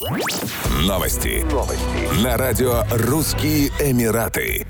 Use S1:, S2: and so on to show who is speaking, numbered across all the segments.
S1: Новости. Новости. На радио «Русские Эмираты».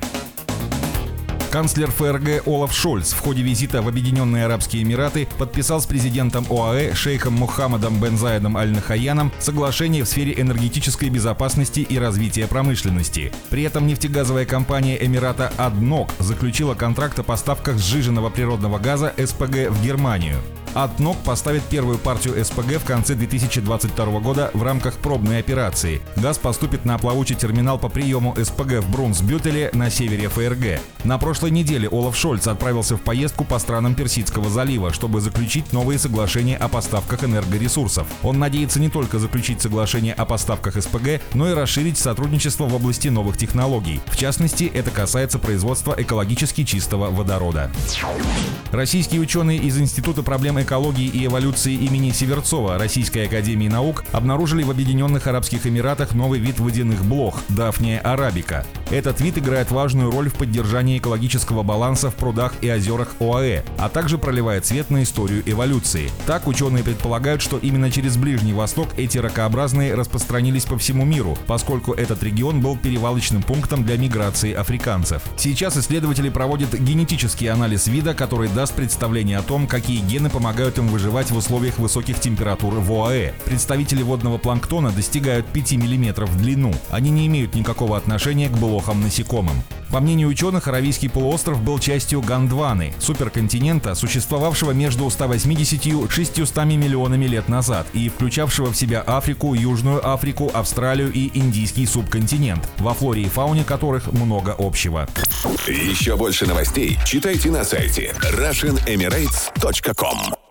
S2: Канцлер ФРГ Олаф Шольц в ходе визита в Объединенные Арабские Эмираты подписал с президентом ОАЭ шейхом Мухаммадом бен Заедом Аль-Нахаяном соглашение в сфере энергетической безопасности и развития промышленности. При этом нефтегазовая компания Эмирата «Аднок» заключила контракт о поставках сжиженного природного газа СПГ в Германию. Атнок поставит первую партию СПГ в конце 2022 года в рамках пробной операции. Газ поступит на плавучий терминал по приему СПГ в Брунсбютеле на севере ФРГ. На прошлой неделе Олаф Шольц отправился в поездку по странам Персидского залива, чтобы заключить новые соглашения о поставках энергоресурсов. Он надеется не только заключить соглашение о поставках СПГ, но и расширить сотрудничество в области новых технологий. В частности, это касается производства экологически чистого водорода. Российские ученые из Института проблем экологии и эволюции имени Северцова Российской Академии Наук обнаружили в Объединенных Арабских Эмиратах новый вид водяных блох – Дафния арабика. Этот вид играет важную роль в поддержании экологического баланса в прудах и озерах ОАЭ, а также проливает свет на историю эволюции. Так ученые предполагают, что именно через Ближний Восток эти ракообразные распространились по всему миру, поскольку этот регион был перевалочным пунктом для миграции африканцев. Сейчас исследователи проводят генетический анализ вида, который даст представление о том, какие гены помогают им выживать в условиях высоких температур в ОАЭ. Представители водного планктона достигают 5 мм в длину. Они не имеют никакого отношения к былому плохом насекомым. По мнению ученых, Аравийский полуостров был частью Гондваны, суперконтинента, существовавшего между 180 и 600 миллионами лет назад и включавшего в себя Африку, Южную Африку, Австралию и Индийский субконтинент, во флоре и фауне которых много общего.
S1: Еще больше новостей читайте на сайте RussianEmirates.com